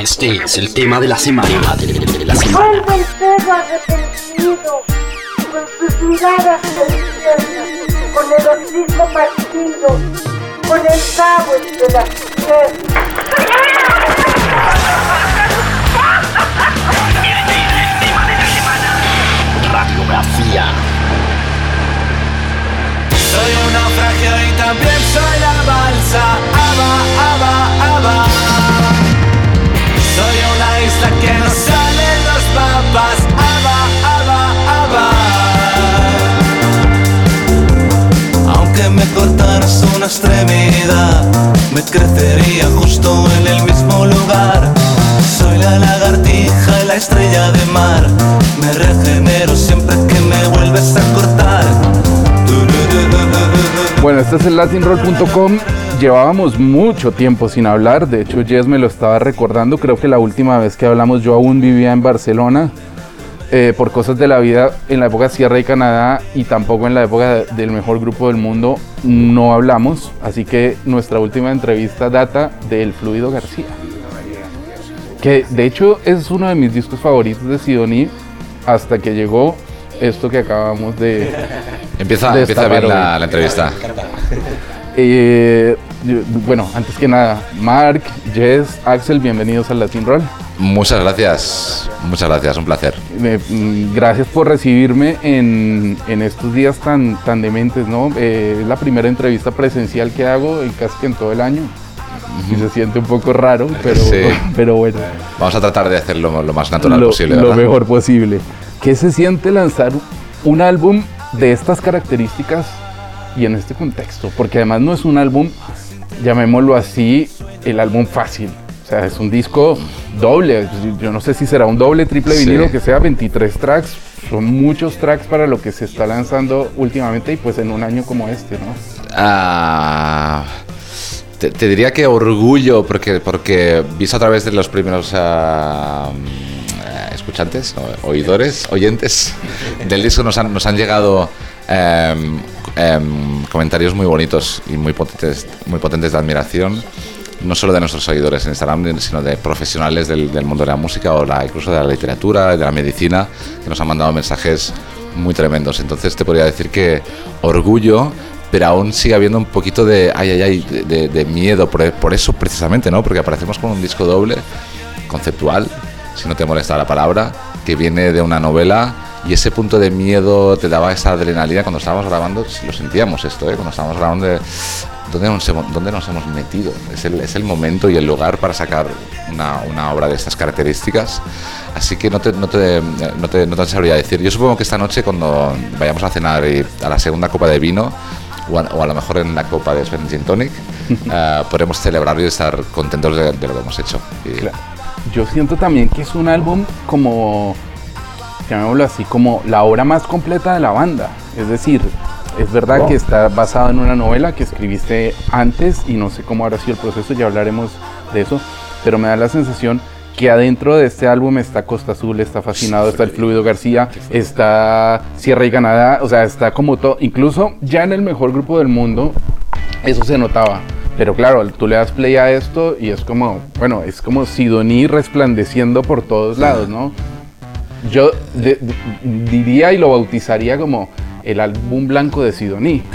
Este es el tema de la semana. De la semana. Vuelve el perro arrepentido, con sus miradas con el hocico partido, con el cabo entre las piernas. Radiografía. Soy un naufragio y también soy la balsa. Aba, aba, aba. Isla que no salen los mapas. Aba, aba, aba. Aunque me cortaras una extremidad, me crecería justo en el mismo lugar. Soy la lagartija y la estrella de mar. Me regenero siempre que me vuelves a cortar. Bueno, este es el latinroll.com. Llevábamos mucho tiempo sin hablar. De hecho, Jess me lo estaba recordando. Creo que la última vez que hablamos yo aún vivía en Barcelona. Eh, por cosas de la vida, en la época Sierra y Canadá y tampoco en la época de- del mejor grupo del mundo, no hablamos. Así que nuestra última entrevista data del Fluido García. Que de hecho es uno de mis discos favoritos de Sidoní hasta que llegó esto que acabamos de, Empieza, empieza bien la, la entrevista. Eh, bueno, antes que nada, Mark, Jess, Axel, bienvenidos al Latin Roll. Muchas gracias. Muchas gracias, un placer. Eh, mm, gracias por recibirme en, en estos días tan, tan dementes, ¿no? Eh, es la primera entrevista presencial que hago en casi que en todo el año. Y se siente un poco raro, pero, Sí. pero bueno, Vamos a tratar de hacerlo lo más natural lo, posible, lo ¿verdad? mejor posible. ¿Qué se siente lanzar un álbum de estas características y en este contexto? Porque además no es un álbum, llamémoslo así, el álbum fácil. O sea, es un disco doble. Yo no sé si será un doble, triple Sí. vinilo, que sea 23 tracks. Son muchos tracks para lo que se está lanzando últimamente y pues en un año como este, ¿no? Ah, te, te diría que orgullo, porque, porque visto a través de los primeros ah, escuchantes, oidores, oyentes del disco, nos han, nos han llegado em, em, comentarios muy bonitos y muy potentes, muy potentes de admiración. No solo de nuestros seguidores en Instagram, sino de profesionales del, del mundo de la música o la, incluso de la literatura, de la medicina, que nos han mandado mensajes muy tremendos. Entonces te podría decir que orgullo, pero aún sigue habiendo un poquito de, ay, ay, ay, de, de- de miedo, por, por eso precisamente, ¿no? Porque aparecemos con un disco doble, conceptual, si no te molesta la palabra, que viene de una novela y ese punto de miedo te daba esa adrenalina cuando estábamos grabando, lo sentíamos esto, ¿eh? Cuando estábamos grabando de... ¿Dónde nos, hemos, dónde nos hemos metido? Es el, es el momento y el lugar para sacar una, una obra de estas características. Así que no te, no, te, no, te, no te sabría decir. Yo supongo que esta noche cuando vayamos a cenar y a la segunda copa de vino, o a, o a lo mejor en la copa de Sven Gin Tonic, eh, podremos celebrar y estar contentos de, de lo que hemos hecho. Y- Claro. Yo siento también que es un álbum como, llamémoslo así, como la obra más completa de la banda. Es decir, es verdad que está basado en una novela que escribiste antes y no sé cómo habrá sido el proceso, ya hablaremos de eso, pero me da la sensación que adentro de este álbum está Costa Azul, está Fascinado, está El Fluido García, está Sierra y Canadá, o sea, está como todo, incluso ya en el mejor grupo del mundo, eso se notaba. Pero claro, tú le das play a esto y es como, bueno, es como Sidoní resplandeciendo por todos lados, ¿no? Yo de- de- diría y lo bautizaría como el álbum blanco de Sidoní.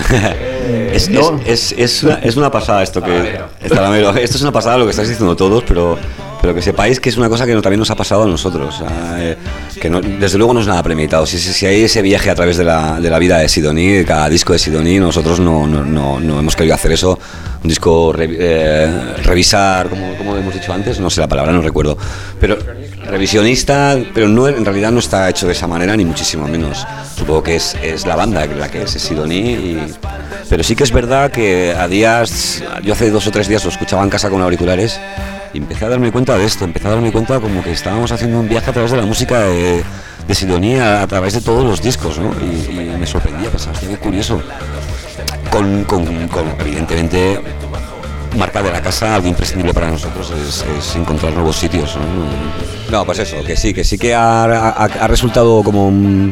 Es, No. es, es, una, es una pasada esto que. Talamero. Esto es una pasada lo que estáis diciendo todos, pero, pero que sepáis que es una cosa que no- también nos ha pasado a nosotros. eh, que no- desde luego no es nada premeditado. Si, si, si hay ese viaje a través de la, de la vida de Sidoní, de cada disco de Sidoní, nosotros no, no, no, no hemos querido hacer eso. Un disco re- eh, revisar, como, como hemos dicho antes, no sé la palabra, no recuerdo. Pero revisionista, pero no en realidad no está hecho de esa manera, ni muchísimo menos. Supongo que es, es la banda la que es Sidoní pero sí que es verdad que a días, yo hace dos o tres días lo escuchaba en casa con auriculares y empecé a darme cuenta de esto, empecé a darme cuenta como que estábamos haciendo un viaje a través de la música de, de a través de todos los discos, ¿no? Y, me sorprendía, pensaba, qué curioso. Con, con, evidentemente, marca de la casa, algo imprescindible para nosotros es, es encontrar nuevos sitios. ¿no? No, pues eso, que sí, que sí que ha, ha- ha resultado como un,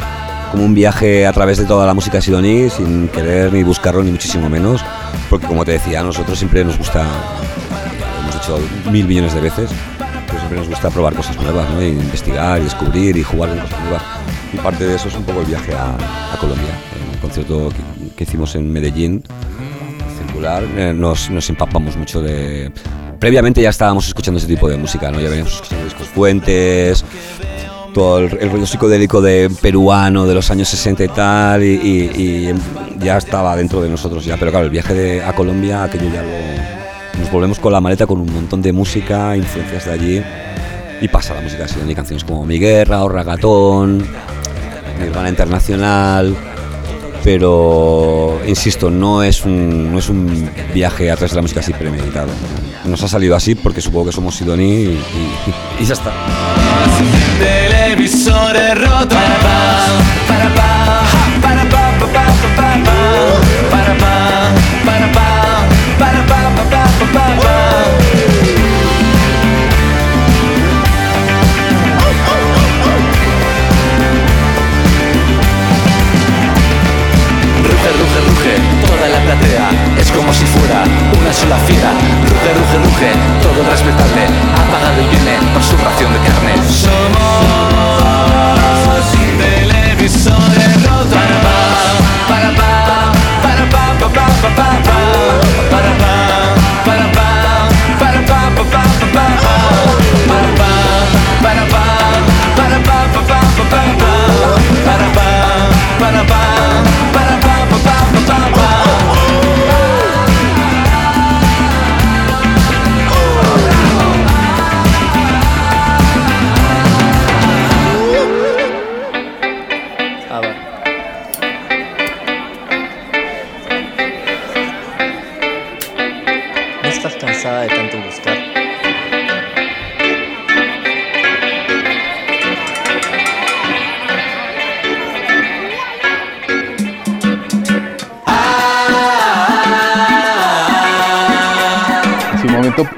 como un viaje a través de toda la música Sidoní, sin querer ni buscarlo ni muchísimo menos, porque como te decía, a nosotros siempre nos gusta, hemos hecho mil millones de veces, pero siempre nos gusta probar cosas nuevas, ¿no? E investigar, y descubrir y jugar con cosas nuevas. Y parte de eso es un poco el viaje a, a Colombia. En el concierto que, que hicimos en Medellín, circular, eh, nos, nos empapamos mucho de... Previamente ya estábamos escuchando ese tipo de música, ¿no? Ya veníamos escuchando discos fuentes, todo el, el rollo psicodélico de peruano de los años 60 y tal, y, y- y ya estaba dentro de nosotros ya. Pero claro, el viaje de- a Colombia, aquello ya lo... Nos volvemos con la maleta con un montón de música, influencias de allí, y pasa la música así. Hay canciones como Mi Guerra o Ragatón, Nirvana Internacional, pero insisto, no es un, no es un viaje a través de la música así premeditado. Nos ha salido así porque supongo que somos Sidoní y, y- y ya está. Televisores rotos como si fuera una sola fila. Ruge, ruge, ruge, todo el respetable, Apagado y viene por su ración de carne. Somos televisores.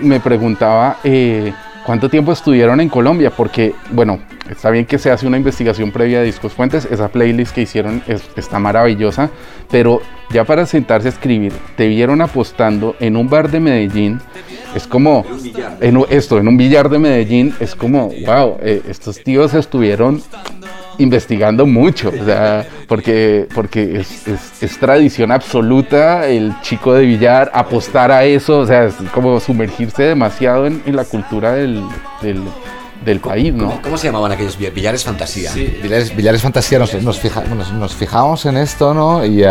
Me preguntaba eh, cuánto tiempo estuvieron en Colombia, porque, bueno, está bien que se hace una investigación previa de Discos Fuentes, esa playlist que hicieron es- está maravillosa, pero ya para sentarse a escribir, te vieron apostando en un bar de Medellín, es como, esto, en un billar de Medellín, es como, wow, eh, estos tíos estuvieron investigando mucho, o sea, porque, porque es, es- es tradición absoluta el chico de billar apostar a eso, o sea, es como sumergirse demasiado en, en la cultura del, del, del país, ¿no? ¿Cómo, cómo se llamaban aquellos bi- billares fantasía? Villares, Villares Fantasía, nos, nos, fija- nos, nos fijamos en esto, ¿no? Y,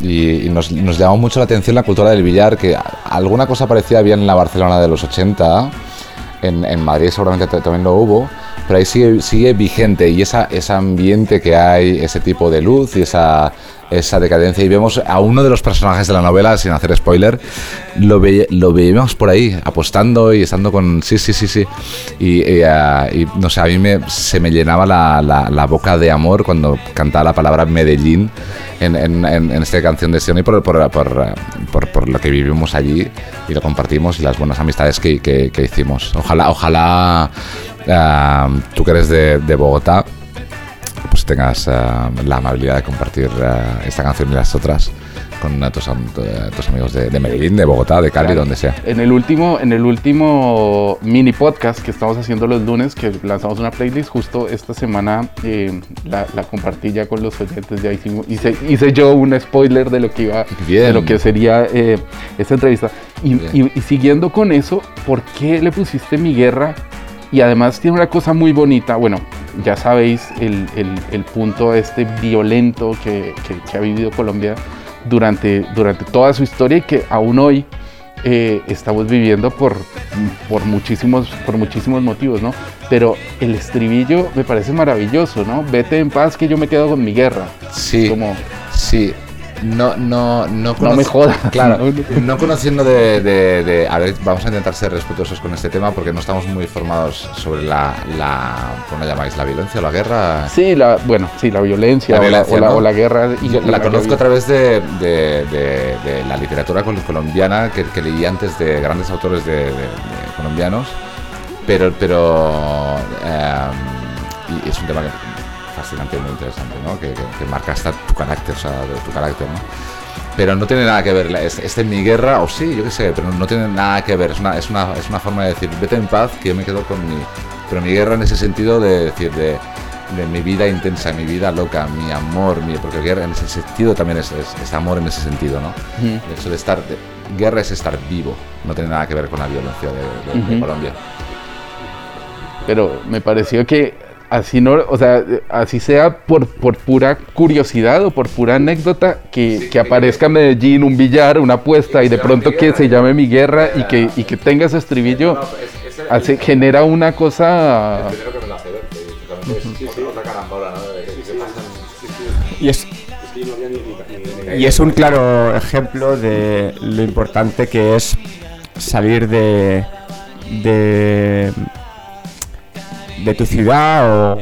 y- y nos, nos llamó mucho la atención la cultura del billar, que alguna cosa parecida había en la Barcelona de los 80, en, en Madrid seguramente ta- también lo hubo, pero ahí sigue, sigue vigente y esa, ese ambiente que hay, ese tipo de luz y esa, esa decadencia. Y vemos a uno de los personajes de la novela, sin hacer spoiler, lo, ve, lo veíamos por ahí, apostando y estando con... Sí, sí, sí, sí. Y, y, ah, y, no sé, a mí me, se me llenaba la, la- la boca de amor cuando cantaba la palabra Medellín en, en, en- en esta canción de Sioni por, por, por, por, por lo que vivimos allí y lo compartimos y las buenas amistades que, que- que hicimos. Ojalá, ojalá ah, tú que eres de, de Bogotá pues tengas ah, la amabilidad de compartir ah, esta canción y las otras con ah, tus, eh, tus amigos de, de Medellín, de Bogotá, de Cali, donde sea. En el último, en el último mini podcast que estamos haciendo los lunes, que lanzamos una playlist, justo esta semana eh, la, la compartí ya con los oyentes, ya hicimos, hice, hice yo un spoiler de lo que iba, Bien. de lo que sería eh, esta entrevista. Y, y- y siguiendo con eso, ¿por qué le pusiste mi guerra? Y además tiene una cosa muy bonita, bueno, ya sabéis el, el- el punto este violento que, que- que ha vivido Colombia durante, durante toda su historia y que aún hoy eh, estamos viviendo por, por, muchísimos, por muchísimos motivos, ¿no? Pero el estribillo me parece maravilloso, ¿no? Vete en paz que yo me quedo con mi guerra. Sí, Como, sí. No, no, no, No me jodas. Claro, no conociendo de, de- de- A ver, vamos a intentar ser respetuosos con este tema porque no estamos muy informados sobre la. la ¿Cómo la llamáis? ¿La violencia o la guerra? sí, la, bueno, sí, la violencia, La o, la, violencia, o la- ¿no? o la guerra. Y, Yo y la conozco a través de, la literatura col- colombiana que, que leí antes de grandes autores de, colombianos, pero, pero em, y es un tema que- fascinante y muy interesante, ¿no? que, que- que marca hasta tu carácter, o sea, de tu carácter. ¿no? pero no tiene nada que ver. Este, este es mi guerra, o sí, yo qué sé, pero no tiene nada que ver. Es una, es una, es una forma de decir, vete en paz, que yo me quedo con mi. Pero mi guerra en ese sentido de decir, de, de mi vida intensa, mi vida loca, mi amor, mi, porque guerra en ese sentido también es, es- es amor en ese sentido, ¿no? El hecho de estar. de- guerra es estar vivo, no tiene nada que ver con la violencia de, de- de Ujú. Colombia. Pero me pareció que así no, o sea, así sea por, por pura curiosidad o por pura anécdota, que, que aparezca Medellín, un billar, una apuesta y de pronto que se llame Mi Guerra y que, y que tenga ese estribillo, hace, genera una cosa... Y es, y es un claro ejemplo de lo importante que es salir de, de, de tu ciudad o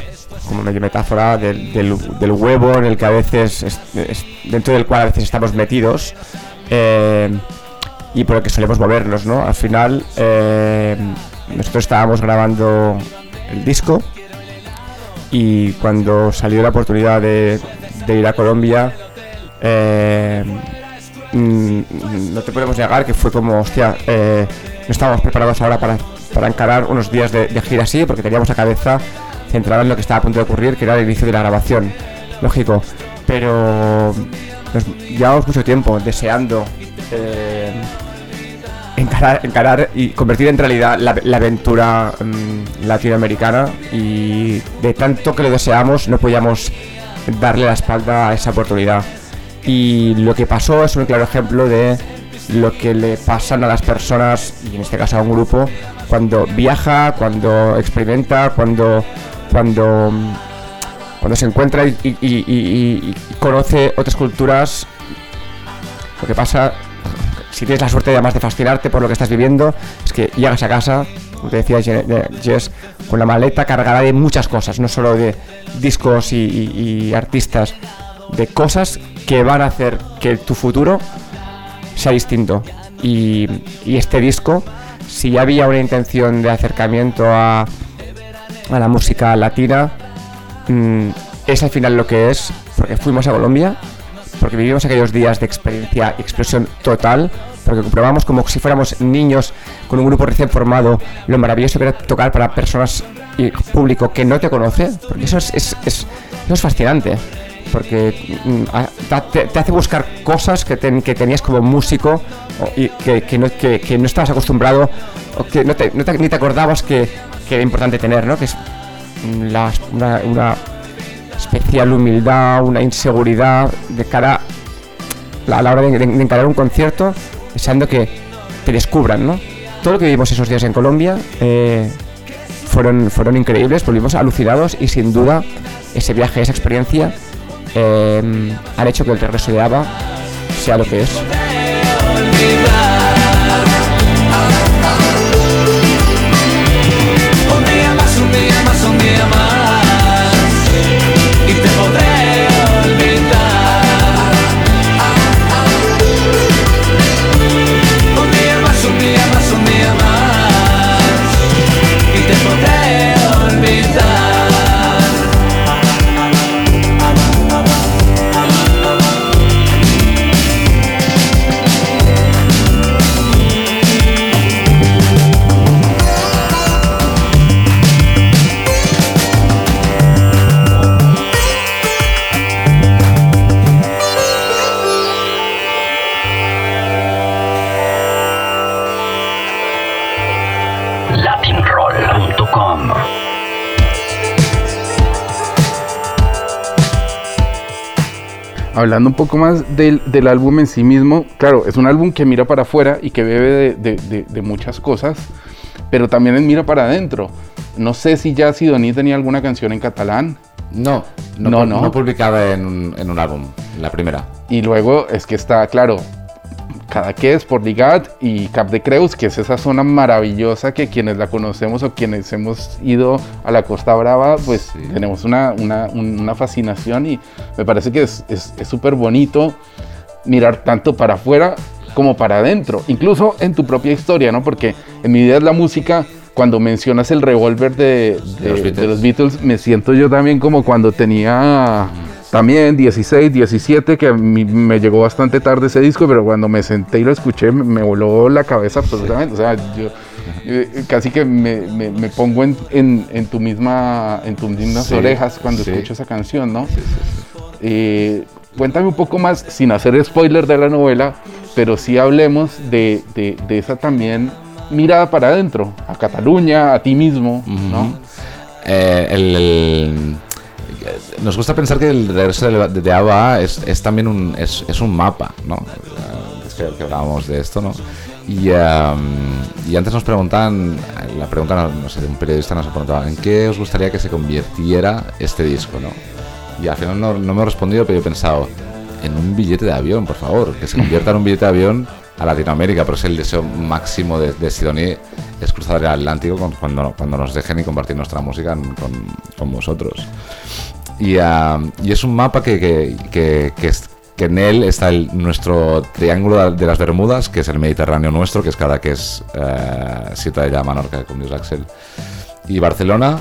como medio metáfora del, del- huevo en el que a veces es- es- dentro del cual a veces estamos metidos eh, y por el que solemos movernos no al final eh, nosotros estábamos grabando el disco y cuando salió la oportunidad de, de ir a Colombia, eh, mm, no te podemos negar que fue como, hostia, eh, no estábamos preparados ahora para, para encarar unos días de, de gira así, porque teníamos la cabeza centrada en lo que estaba a punto de ocurrir, que era el inicio de la grabación, lógico. Pero nos llevamos mucho tiempo deseando eh, encarar, encarar y convertir en realidad la, aventura mm, latinoamericana y de tanto que lo deseamos no podíamos darle la espalda a esa oportunidad. Y lo que pasó es un claro ejemplo de lo que le pasan a las personas, y en este caso a un grupo, cuando viaja, cuando experimenta, cuando, cuando, mm, cuando se encuentra y, conoce otras culturas. Lo que pasa si tienes la suerte además de fascinarte por lo que estás viviendo, es que llegas a casa, como te decía Je- de- Jess, con la maleta cargada de muchas cosas, no solo de discos y, artistas, de cosas que van a hacer que tu futuro sea distinto. Y este disco, si ya había una intención de acercamiento a, a la música latina, mm, es al final lo que es, porque fuimos a Colombia, porque vivimos aquellos días de experiencia y explosión total, porque comprobamos como si fuéramos niños con un grupo recién formado, lo maravilloso que era tocar para personas y público que no te conoce, porque eso es, es- es- eso es fascinante, porque mm, te, hace buscar cosas que, ten- que tenías como músico y que, no, estabas acostumbrado o que ni te acordabas que, era importante tener, ¿no? que es una- especial humildad, una inseguridad de cara a la hora de, de- encarar un concierto, deseando que te descubran, ¿no? Todo lo que vivimos esos días en Colombia eh, fueron increíbles, volvimos alucinados y sin duda ese viaje, esa experiencia eh, han hecho que el regreso de ABBA sea lo que es. Hablando un poco más del, del álbum en sí mismo, claro, es un álbum que mira para afuera y que bebe de, de- de- de muchas cosas, pero también mira para adentro. No sé si ya Sidoní tenía alguna canción en catalán. No, no, No, no. no publicada en un, en un álbum, la primera. Y luego es que está, claro, Cadaqués, Porligat y Cap de Creus, que es esa zona maravillosa que quienes la conocemos o quienes hemos ido a la Costa Brava, pues Sí. tenemos una, una- una fascinación y me parece que es súper bonito mirar tanto para afuera como para adentro, incluso en tu propia historia, ¿no? Porque en mi vida es la música, cuando mencionas el revólver de, de- De los Beatles. de los Beatles, me siento yo también como cuando tenía también 16, 17, que a mí me llegó bastante tarde ese disco, pero cuando me senté y lo escuché me, voló la cabeza absolutamente. O sea, yo eh, casi que me, me- me pongo en, en- en tu misma, en tus mismas Sí, orejas cuando sí. escucho esa canción, ¿no? Eh, cuéntame un poco más, sin hacer spoiler de la novela, pero sí hablemos de, de- de esa también mirada para adentro, a Cataluña, a ti mismo, ¿no? Eh, el- el- nos gusta pensar que el regreso de, de, ABBA es, es también un, es, un mapa, ¿no? Eh, Es que, hablábamos de esto, ¿no? Y, em, y antes nos preguntaban, la pregunta, no sé, un periodista nos preguntaba, ¿en qué os gustaría que se convirtiera este disco, no? Y al final no, no me he respondido, pero yo he pensado, en un billete de avión, por favor, que se convierta en un billete de avión a Latinoamérica, pero es el deseo máximo de, de Sidoní, es cruzar el Atlántico cuando, nos dejen y compartir nuestra música con, vosotros. Y, ah, y es un mapa que, en él está nuestro triángulo de las Bermudas, que es el Mediterráneo nuestro, que es cada que es eh, Ciutadella, Menorca, como dice Axel, y Barcelona,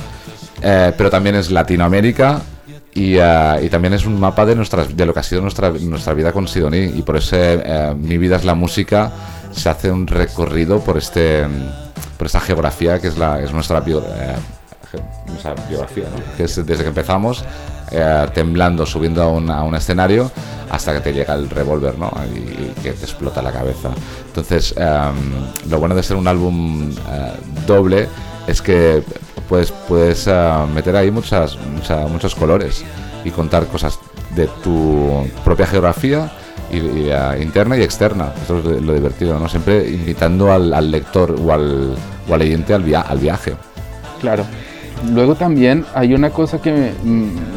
eh, pero también es Latinoamérica y, eh, y también es un mapa de, nuestras, de lo que ha sido nuestra, nuestra vida con Sidoní. Y por eso eh, Mi vida es la música se hace un recorrido por, este, por esta geografía que es, la, es nuestra, bio- eh, nuestra biografía, ¿no? que es desde que empezamos eh, temblando, subiendo a un, a un escenario hasta que te llega el revólver ¿no? y, y que te explota la cabeza. Entonces, em, lo bueno de ser un álbum eh, doble es que puedes, puedes eh, meter ahí muchas, mucha- muchos colores y contar cosas de tu propia geografía eh, interna y externa. Esto es lo, divertido, ¿no? Siempre invitando al, lector o al, o al oyente al, via- al viaje. Claro. Luego también hay una cosa que me,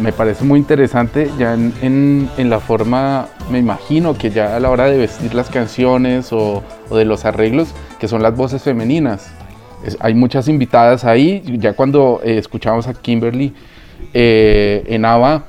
me parece muy interesante ya en, en- en la forma, me imagino que ya a la hora de vestir las canciones o, o de los arreglos, que son las voces femeninas. Es- hay muchas invitadas ahí, ya cuando eh, escuchamos a Kimberly eh, en ABBA,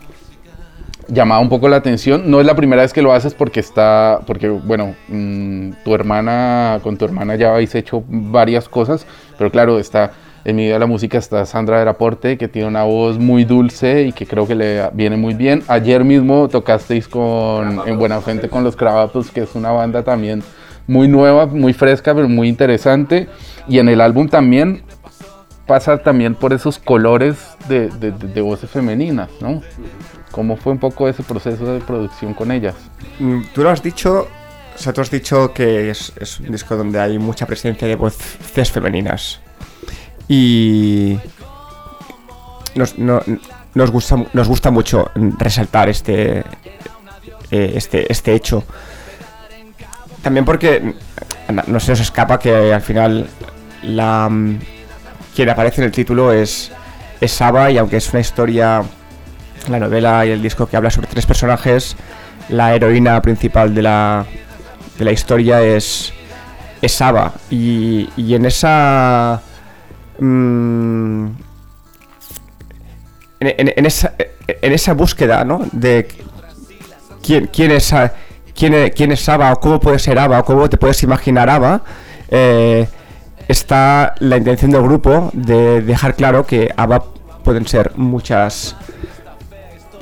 llamaba un poco la atención. No es la primera vez que lo haces porque está, porque bueno, mm, tu hermana, con tu hermana ya habéis hecho varias cosas, pero claro, está en mi vida de la música está Sandra del Aporte, que tiene una voz muy dulce y que creo que le viene muy bien. Ayer mismo tocasteis con, en Buena Fuente con los Cravatos, que es una banda también muy nueva, muy fresca, pero muy interesante. Y en el álbum también pasa también por esos colores de, voces femeninas, ¿no? ¿Cómo fue un poco ese proceso de producción con ellas? Mm, Tú lo has dicho, o sea, tú has dicho que es, un disco donde hay mucha presencia de voces femeninas. Y nos, no- nos, gusta, nos gusta mucho resaltar este, eh, este, este hecho. También porque no se nos escapa que al final la, mm, quien aparece en el título es, es Saba y aunque es una historia la novela y el disco que habla sobre tres personajes, la heroína principal de la, de la historia es, es Saba. Y, y en esa. mm, en, esa, en esa búsqueda, ¿no? De quién, quién es, Sa- quién, es- quién es Saba o cómo puede ser Ava o cómo te puedes imaginar Ava, eh, está la intención del grupo de dejar claro que Ava pueden ser muchas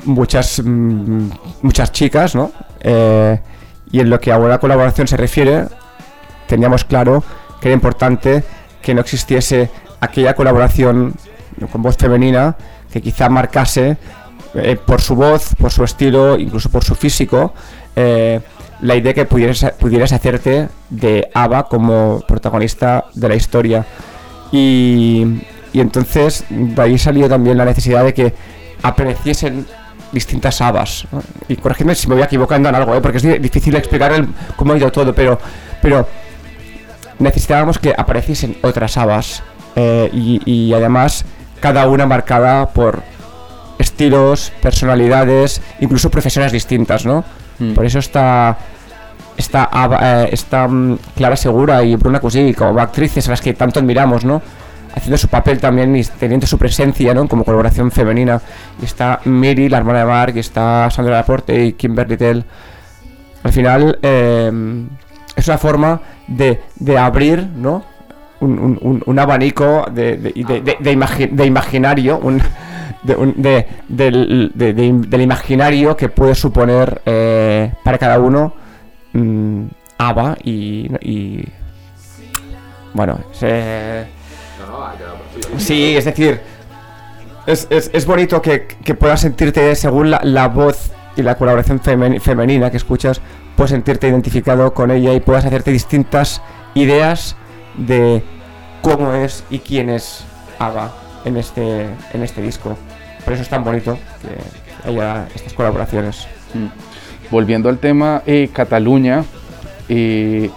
muchas mm, muchas chicas, ¿no? Eh, y en lo que a una colaboración se refiere, teníamos claro que era importante que no existiese aquella colaboración con voz femenina que quizá marcase eh, por su voz, por su estilo, incluso por su físico, eh, la idea que pudieras, pudieras hacerte de Ava como protagonista de la historia. Y, y entonces de ahí salió también la necesidad de que apareciesen distintas habas. Y corregidme si me voy equivocando en algo, ¿eh? porque es di- difícil explicar cómo ha ido todo, pero, pero necesitábamos que apareciesen otras habas y además cada una marcada por estilos, personalidades, incluso profesiones distintas, ¿no? Mm. Por eso está está, eh, está mm, Clara Segura y Bruna Cusí como actrices a las que tanto admiramos, ¿no? Haciendo su papel también y teniendo su presencia, ¿no? Como colaboración femenina. Y está Miri, la hermana de Mark, y está Sandra Laporte y Kimberly Tell. Al final eh, es una forma de, de abrir, ¿no? Un, un- un- un abanico de, de, imagi- de imaginario, un, de de- del, de- de- del imaginario que puede suponer eh, para cada uno mm, ABBA y, y- bueno, se- sí, es decir, es, es- es bonito que, que puedas sentirte según la, voz y la colaboración femen- femenina que escuchas, puedes sentirte identificado con ella y puedas hacerte distintas ideas de cómo es y quién es ABBA en este, en este disco. Por eso es tan bonito que haya estas colaboraciones. Volviendo al tema eh, Cataluña, eh,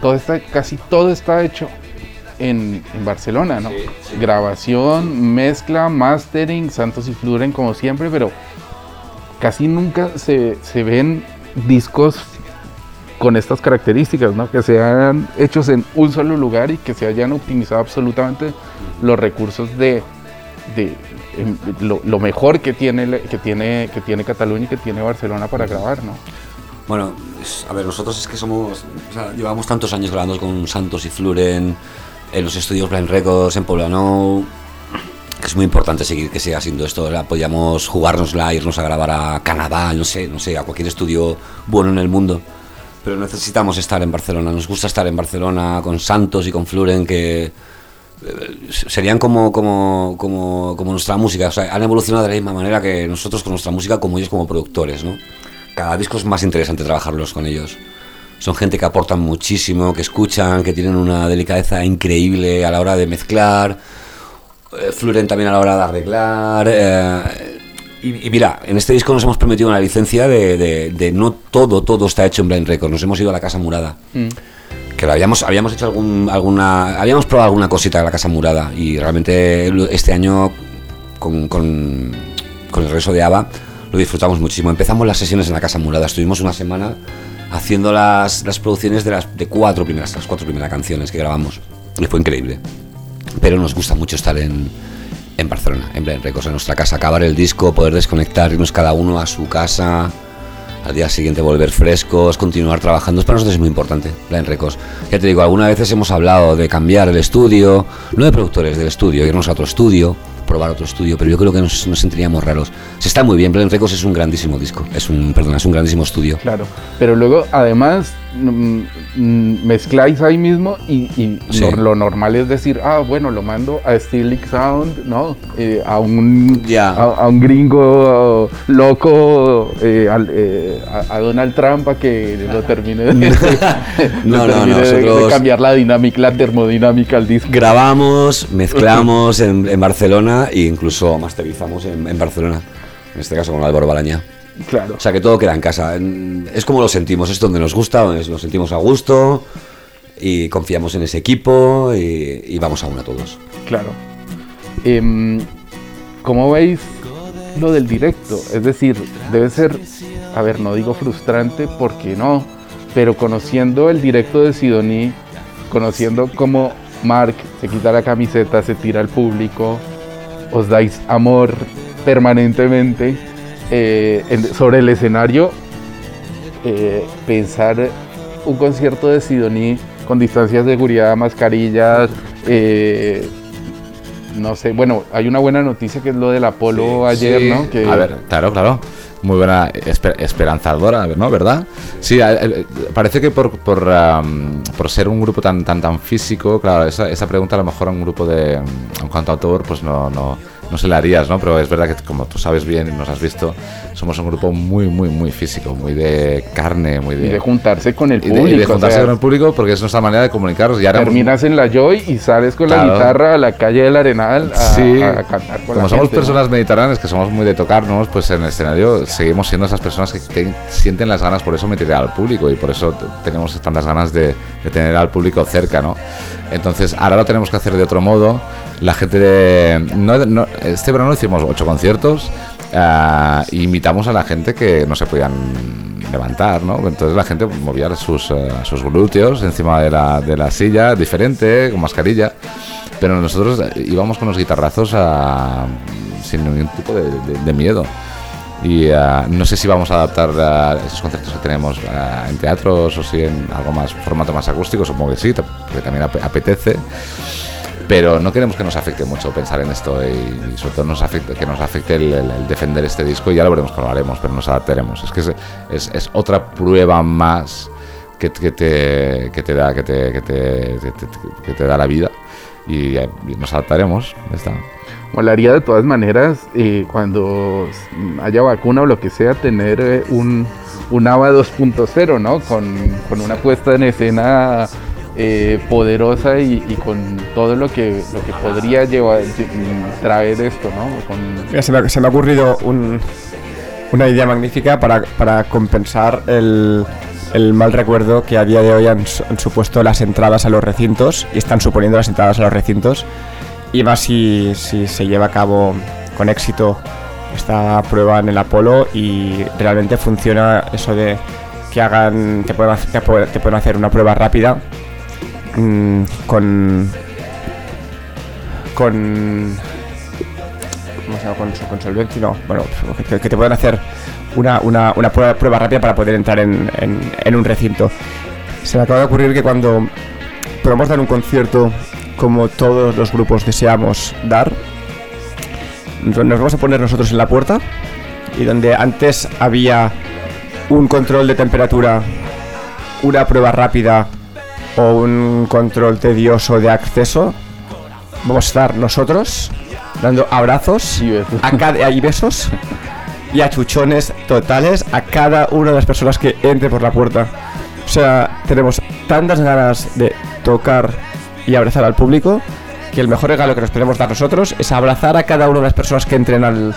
todo está, casi todo está hecho en, en Barcelona, ¿no? Grabación, mezcla, mastering, Santos y Fluren como siempre, pero casi nunca se, se ven discos con estas características, ¿no? Que sean hechos en un solo lugar y que se hayan optimizado absolutamente los recursos de, de lo, lo mejor que tiene, que, tiene, que tiene Cataluña y que tiene Barcelona para grabar, ¿no? Bueno, a ver, nosotros es que somos. o sea, llevamos tantos años grabando con Santos y Fluren, en los estudios Blind Records, en Poblano, que es muy importante seguir que siga siendo esto. ¿verdad? Podíamos jugárnosla, irnos a grabar a Canadá, no sé, no sé, a cualquier estudio bueno en el mundo. Pero necesitamos estar en Barcelona. Nos gusta estar en Barcelona con Santos y con Fluren, que eh, serían como, como, como, como nuestra música. O sea, han evolucionado de la misma manera que nosotros con nuestra música, como ellos como productores, ¿no? Cada disco es más interesante trabajarlos con ellos. Son gente que aportan muchísimo, que escuchan, que tienen una delicadeza increíble a la hora de mezclar. Eh, Fluren también a la hora de arreglar. eh, y, y mira, en este disco nos hemos permitido una licencia de, de- de no todo, todo está hecho en Blind Records. Nos hemos ido a la Casa Murada. Que lo habíamos, habíamos hecho algún, alguna. Habíamos probado alguna cosita en la Casa Murada. Y realmente este año, con, con, con el regreso de ABBA, lo disfrutamos muchísimo. Empezamos las sesiones en la Casa Murada. Estuvimos una semana haciendo las, las producciones de las de cuatro primeras, las cuatro primeras canciones que grabamos. Y fue increíble pero nos gusta mucho estar en, en Barcelona, en Records, en nuestra casa, acabar el disco, poder desconectar, irnos cada uno a su casa, al día siguiente volver frescos, continuar trabajando. Para nosotros es muy importante, Records. Ya te digo, algunas veces hemos hablado de cambiar el estudio, no de productores del estudio, irnos a otro estudio, probar otro estudio, pero yo creo que nos, sentiríamos raros. Se está muy bien, Blind Records es un grandísimo disco, es un, perdona, es un grandísimo estudio. Claro, pero luego además mezcláis ahí mismo y, y Sí. lo, lo normal es decir, ah, bueno, lo mando a Stylic Sound, ¿no? Eh, a, un, Ya. a, a un gringo loco, eh, al- eh, a, a Donald Trump a que lo termine de, No, lo no, termine de- de nosotros- cambiar la dinámica, la termodinámica al disco. Grabamos, mezclamos en, en Barcelona e incluso masterizamos en, en Barcelona, en este caso con Álvaro Balañá. Claro, O sea que todo queda en casa. Es como lo sentimos, es donde nos gusta, donde nos sentimos a gusto y confiamos en ese equipo y, y vamos a una todos. claro. Em, ¿Cómo veis lo del directo? Es decir, debe ser, a ver, no digo frustrante porque no, pero conociendo el directo de Sidoní, conociendo cómo Mark se quita la camiseta, se tira al público, os dais amor permanentemente eh, en- sobre el escenario, eh, pensar un concierto de Sidoní con distancias de seguridad, mascarillas, eh, no sé, bueno, hay una buena noticia que es lo del Apolo ayer, Sí. ¿no? Que, A ver, claro, claro. Muy buena, esper- esperanzadora, ¿no? ¿Verdad? Sí, parece que por, por, por ser un grupo tan tan tan físico, claro, esa, esa pregunta a lo mejor a un grupo de a un cantautor pues no, no, no se la harías, ¿no? Pero es verdad que como tú sabes bien y nos has visto, somos un grupo muy, muy, muy físico, muy de carne, muy y de... de juntarse con el y de- público. y de o juntarse sea, con el público porque es nuestra manera de comunicarnos. Y ahora hemos- terminas en la Joy y sales con la Claro. guitarra a la calle del Arenal a, Sí, a cantar con como la somos gente, ¿no? personas mediterráneas que somos muy de tocarnos, pues en el escenario seguimos siendo esas personas que te- sienten las ganas, por eso meter al público y por eso tenemos tantas ganas de, de tener al público cerca, ¿no? Entonces ahora lo tenemos que hacer de otro modo. La gente de, no- no- este verano hicimos ocho conciertos. Ah, e invitamos a la gente que no se podían levantar, ¿no? Entonces la gente movía sus, eh, sus glúteos encima de la, de la silla, diferente, con mascarilla. Pero nosotros eh, íbamos con los guitarrazos a- sin ningún tipo de, de- de miedo. Y ah, no sé si vamos a adaptar ah, esos conciertos que tenemos ah, en teatros o si en algo más, formato más acústico, supongo que sí, porque también ap- apetece. Pero no queremos que nos afecte mucho pensar en esto y, sobre todo nos afecte, que nos afecte el, el- el defender este disco y ya lo veremos cómo lo haremos, pero nos adaptaremos. Es que es, es- es otra prueba más que, que te, que te da que te, que te, que te- da la vida y, y nos adaptaremos. está. Molaría de todas maneras, eh, cuando haya vacuna o lo que sea, tener eh, un, un ABA 2.0, ¿no? Con, con una puesta en escena eh, poderosa y, con todo lo que, lo que podría llevar, lle- traer esto, ¿no? Se, me, ha ocurrido un- una idea magnífica para, compensar el, mal recuerdo que a día de hoy han, su- han supuesto las entradas a los recintos y están suponiendo las entradas a los recintos. Y más si, se lleva a cabo con éxito esta prueba en el Apolo y realmente funciona eso de que hagan, te pueden, pueden hacer una prueba rápida mm, con con. Con, con solvencia, no, bueno, que, te pueden hacer una, una, una prueba, prueba rápida para poder entrar en, en- en un recinto. Se me acaba de ocurrir que cuando podamos dar un concierto como todos los grupos deseamos dar, nos vamos a poner nosotros en la puerta y donde antes había un control de temperatura, una prueba rápida o un control tedioso de acceso, vamos a estar nosotros dando abrazos Y besos. a cada, y besos y achuchones totales a cada una de las personas que entre por la puerta. O sea, tenemos tantas ganas de tocar y abrazar al público que el mejor regalo que nos podemos dar nosotros es abrazar a cada una de las personas que entren al,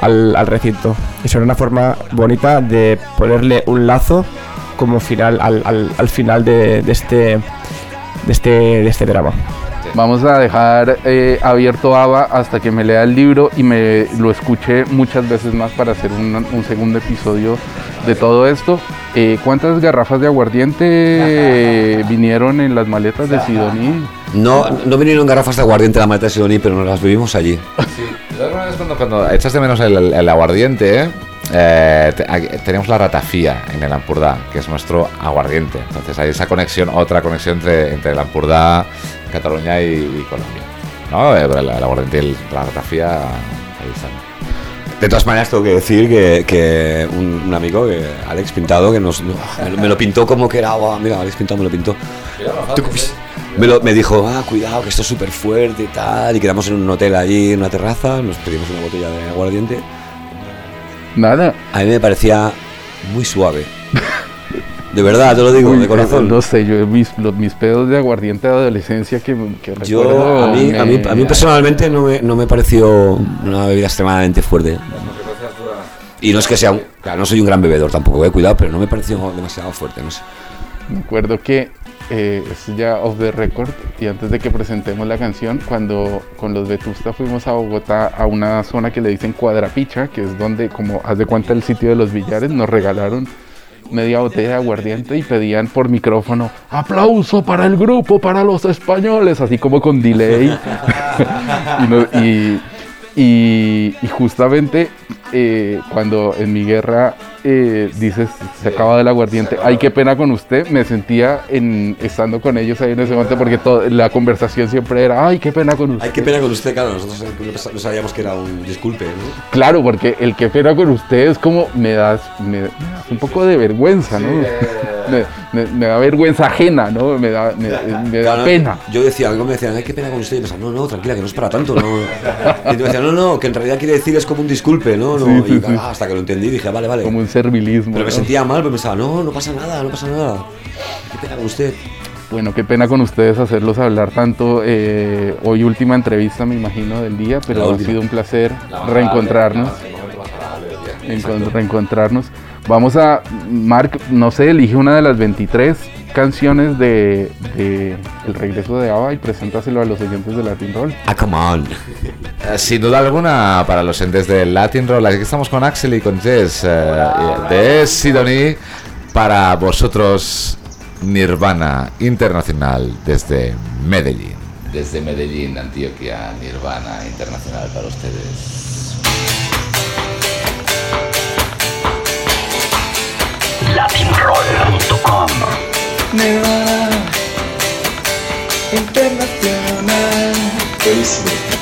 al, al recinto. Y será una forma bonita de ponerle un lazo como final al, al- al final de, de este de este de este drama. Vamos a dejar eh, abierto ABA hasta que me lea el libro y me lo escuche muchas veces más para hacer un, un segundo episodio de todo esto. Eh, ¿Cuántas garrafas de aguardiente eh, vinieron en las maletas de Sidoní? No, no vinieron garrafas de aguardiente de la maleta de Sidoní, pero nos las vivimos allí. Maneras, cuando, cuando echas de menos el, el- el aguardiente, eh, te- aquí- tenemos la ratafía en el Ampurdá, que es nuestro aguardiente. Entonces hay esa conexión, otra conexión entre, entre el Ampurdá, Cataluña y, y Colombia. ¿No? Eh, El, el aguardiente y el- la ratafía ahí están. De todas maneras, tengo que decir que, que un, un amigo, que Alex Pintado, que nos, me, lo- pintó como que era, "Guau, mira, Alex Pintado me lo pintó. Me, lo- me dijo, ah, cuidado, que esto es súper fuerte y tal. Y quedamos en un hotel allí, en una terraza, nos pedimos una botella de aguardiente. Nada. A mí me parecía muy suave. De verdad, te lo digo, Uy, de corazón. No sé, yo mis, los, mis pedos de aguardiente de adolescencia que, que Yo, recuerdo a mí, a mí, me- a mí personalmente no me, no me pareció una bebida extremadamente fuerte. Y no es que sea un, claro, no soy un gran bebedor tampoco, he cuidado, pero no me pareció demasiado fuerte, no sé. Me acuerdo que eh, es ya off the record y antes de que presentemos la canción, cuando con los Vetusta fuimos a Bogotá a una zona que le dicen Cuadrapicha, que es donde, como haz de cuenta el sitio de los billares, nos regalaron media botella de aguardiente y pedían por micrófono aplauso para el grupo, para los españoles, así como con delay. y, y- y justamente eh, cuando en mi guerra eh, dices, se acaba del aguardiente, ay, qué pena con usted, me sentía en, estando con ellos ahí en ese momento porque la conversación siempre era, ay, qué pena con usted. Ay, qué pena con usted, claro, nosotros no- sabíamos que era un disculpe, ¿no? Claro, porque el que pena con usted es como me das, me, me das un poco de vergüenza, ¿no? Me, me- me da vergüenza ajena, ¿no? Me da, me, me da Claro, pena. Yo decía, algo me decían, ay, qué pena con usted. Y pensaba, no, no, tranquila, que no es para tanto. No. Y me decían, no, no, que en realidad quiere decir es como un disculpe, ¿no? no. Sí, sí, y sí. ah, hasta que lo entendí, dije, vale, vale. Como un servilismo. Pero me ¿no? sentía mal, pero pensaba, no, no pasa nada, no pasa nada. Qué pena con usted. Bueno, qué pena con ustedes hacerlos hablar tanto. eh, hoy última entrevista, me imagino, del día, pero ha sido un placer reencontrarnos. encon- reencontrarnos. Vamos a, Mark, no sé, elige una de las 23 canciones de, de El regreso de Ava y preséntaselo a los oyentes de Latin Roll. Ah, come on. Eh, Sin duda alguna, para los entes del Latin Roll, aquí estamos con Axel y con Jess eh, de Sidoní. Para vosotros, Nirvana Internacional desde Medellín. Desde Medellín, Antioquia, Nirvana Internacional para ustedes. Latinroll.com Nirvana Internacional Buenísimo.